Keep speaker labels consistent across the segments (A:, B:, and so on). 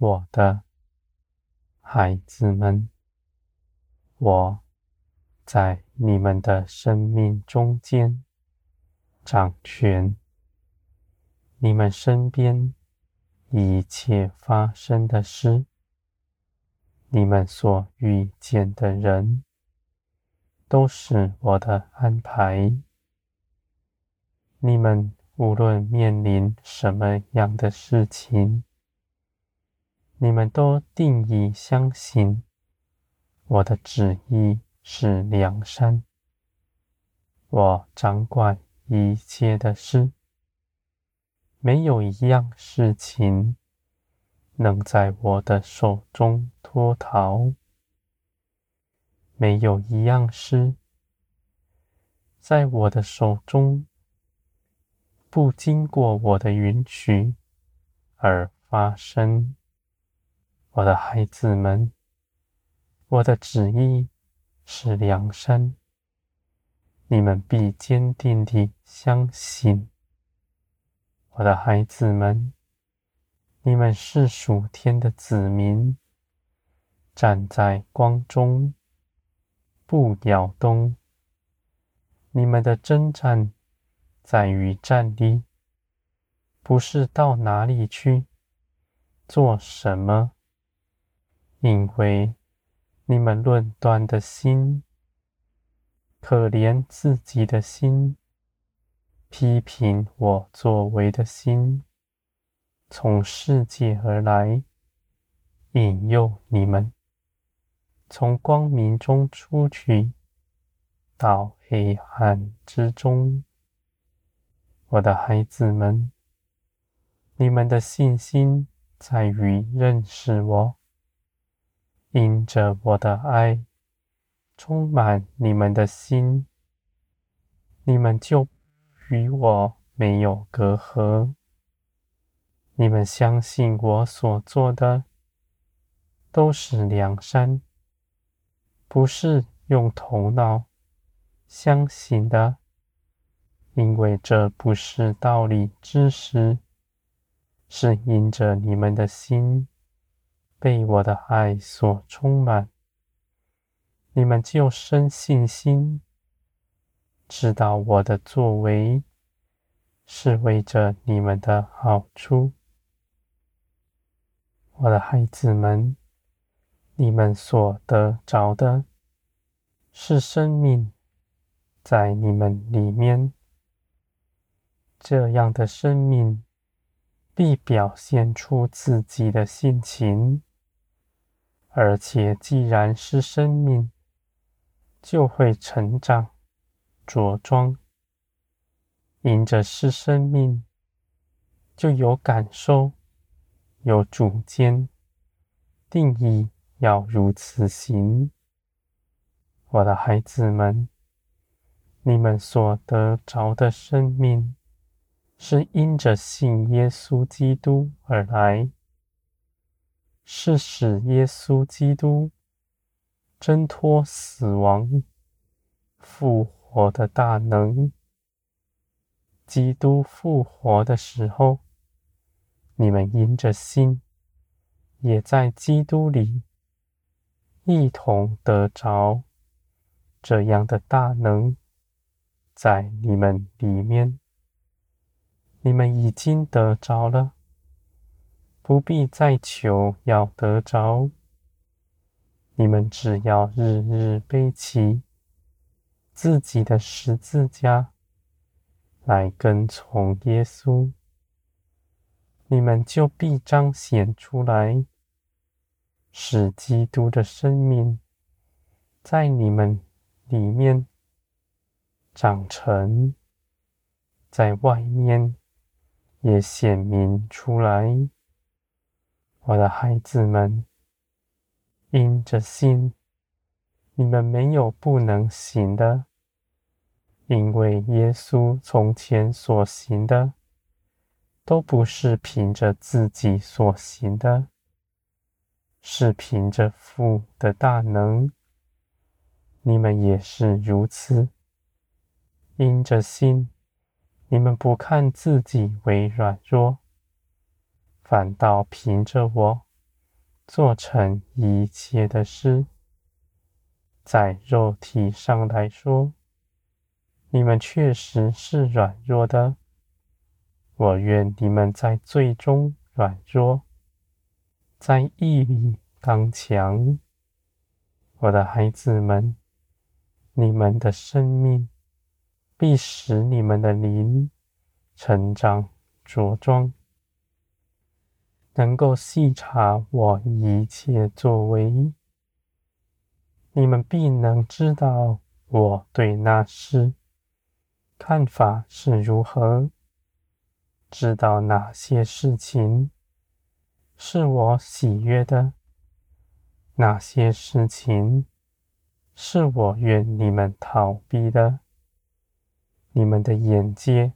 A: 我的孩子们，我在你们的生命中间掌权。你们身边一切发生的事，你们所遇见的人，都是我的安排。你们无论面临什么样的事情，你们都定义相信，我的旨意是良善。我掌管一切的事，没有一样事情能在我的手中脱逃，没有一样事在我的手中不经过我的允许而发生。我的孩子们，我的旨意是良善，你们必坚定地相信。我的孩子们，你们是属天的子民，站在光中，不摇动。你们的征战在于站立，不是到哪里去，做什么。因为你们论断的心，可怜自己的心，批评我作为的心，从世界而来，引诱你们从光明中出去，到黑暗之中。我的孩子们，你们的信心在于认识我。因着我的爱充满你们的心，你们就与我没有隔阂。你们相信我所做的都是良善，不是用头脑相信的，因为这不是道理知识，是因着你们的心。被我的爱所充满，你们就生信心，知道我的作为是为着你们的好处。我的孩子们，你们所得着的是生命在你们里面，这样的生命必表现出自己的性情。而且，既然是生命，就会成长、茁壮。因着是生命，就有感受、有主见，定义要如此行。我的孩子们，你们所得着的生命，是因着信耶稣基督而来。是使耶稣基督挣脱死亡、复活的大能。基督复活的时候，你们因着信，也在基督里一同得着这样的大能，在你们里面，你们已经得着了。不必再求要得着，你们只要日日背起自己的十字架来跟从耶稣，你们就必彰显出来，使基督的生命在你们里面长成，在外面也显明出来。我的孩子们，因着信，你们没有不能行的，因为耶稣从前所行的，都不是凭着自己所行的，是凭着父的大能。你们也是如此，因着信，你们不看自己为软弱。反倒凭着我做成一切的事。在肉体上来说，你们确实是软弱的。我愿你们在最中软弱，在义里刚强。我的孩子们，你们的生命必使你们的灵成长茁壮，能够细察我一切作为。你们必能知道我对那事看法是如何。知道哪些事情是我喜悦的，哪些事情是我愿你们逃避的。你们的眼界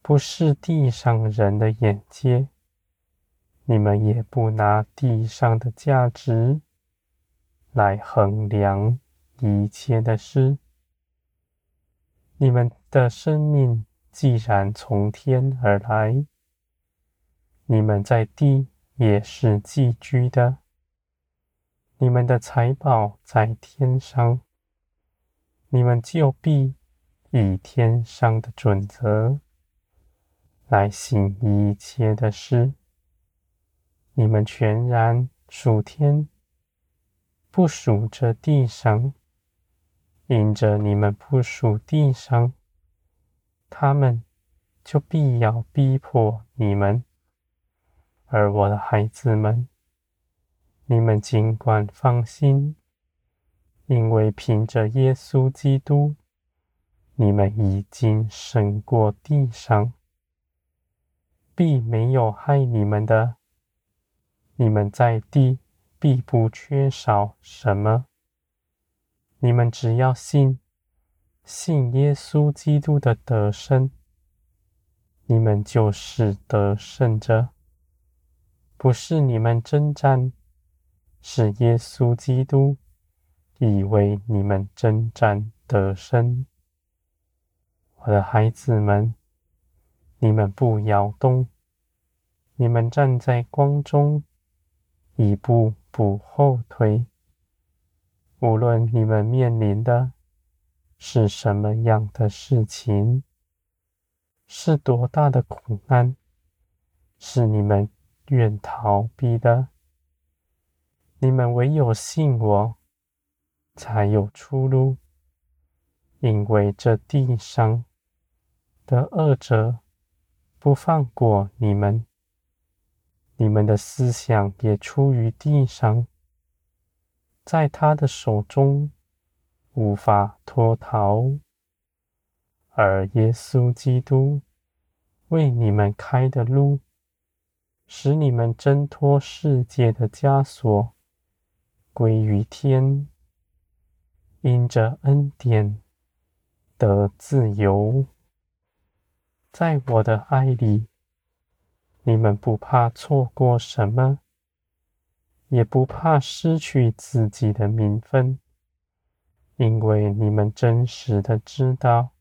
A: 不是地上人的眼界，你们也不拿地上的价值来衡量一切的事。你们的生命。既然从天而来，你们在地也是寄居的。你们的财宝在天上，你们就必以天上的准则来行一切的事。你们全然属天，不属这地上，因着你们不属地上。他们就必要逼迫你们，而我的孩子们，你们尽管放心，因为凭着耶稣基督，你们已经胜过地上，必没有害你们的。你们在地必不缺少什么。你们只要信。信耶稣基督的得胜，你们就是得胜者。不是你们征战，是耶稣基督以为你们征战得胜。我的孩子们，你们不摇动，你们站在光中，一步不后退。无论你们面临的。是什么样的事情？是多大的苦难？是你们愿逃避的？你们唯有信我，才有出路。因为这地上的恶者不放过你们，你们的思想也出于地上，在他的手中。无法脱逃，而耶稣基督为你们开的路，使你们挣脱世界的枷锁，归于天，因着恩典得自由。在我的爱里，你们不怕错过什么，也不怕失去自己的名分。因为你们真实的知道，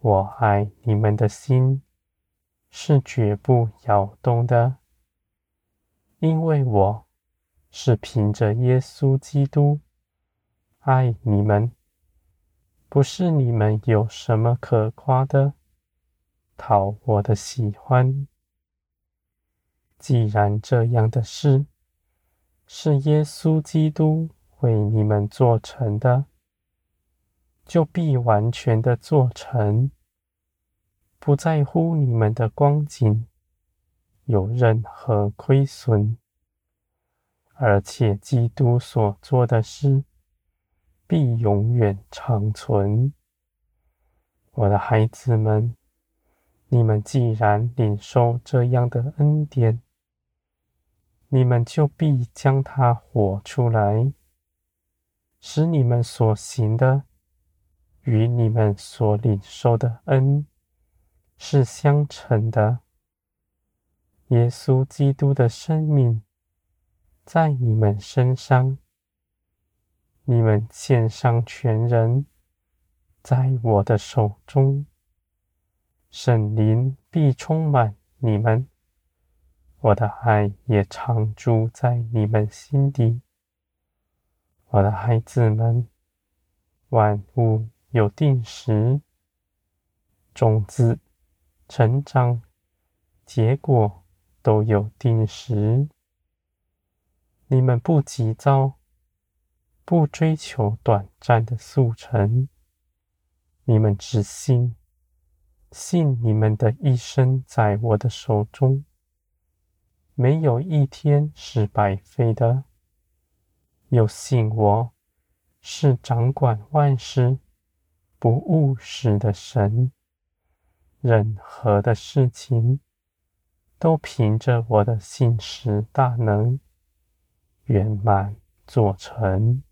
A: 我爱你们的心是绝不摇动的。因为我是凭着耶稣基督爱你们，不是你们有什么可夸的，讨我的喜欢。既然这样的事是耶稣基督为你们做成的。就必完全的做成，不在乎你们的光景有任何亏损，而且基督所做的事必永远长存。我的孩子们，你们既然领受这样的恩典，你们就必将它活出来，使你们所行的。与你们所领受的恩是相称的。耶稣基督的生命在你们身上，你们献上全人，在我的手中，圣灵必充满你们，我的爱也常住在你们心底。我的孩子们，万物有定时，种子成长、结果都有定时。你们不急躁，不追求短暂的速成。你们只信，信你们的一生在我的手中，没有一天是白费的。有信我是掌管万事、不误事的神，任何的事情都凭着我的信实大能圆满做成。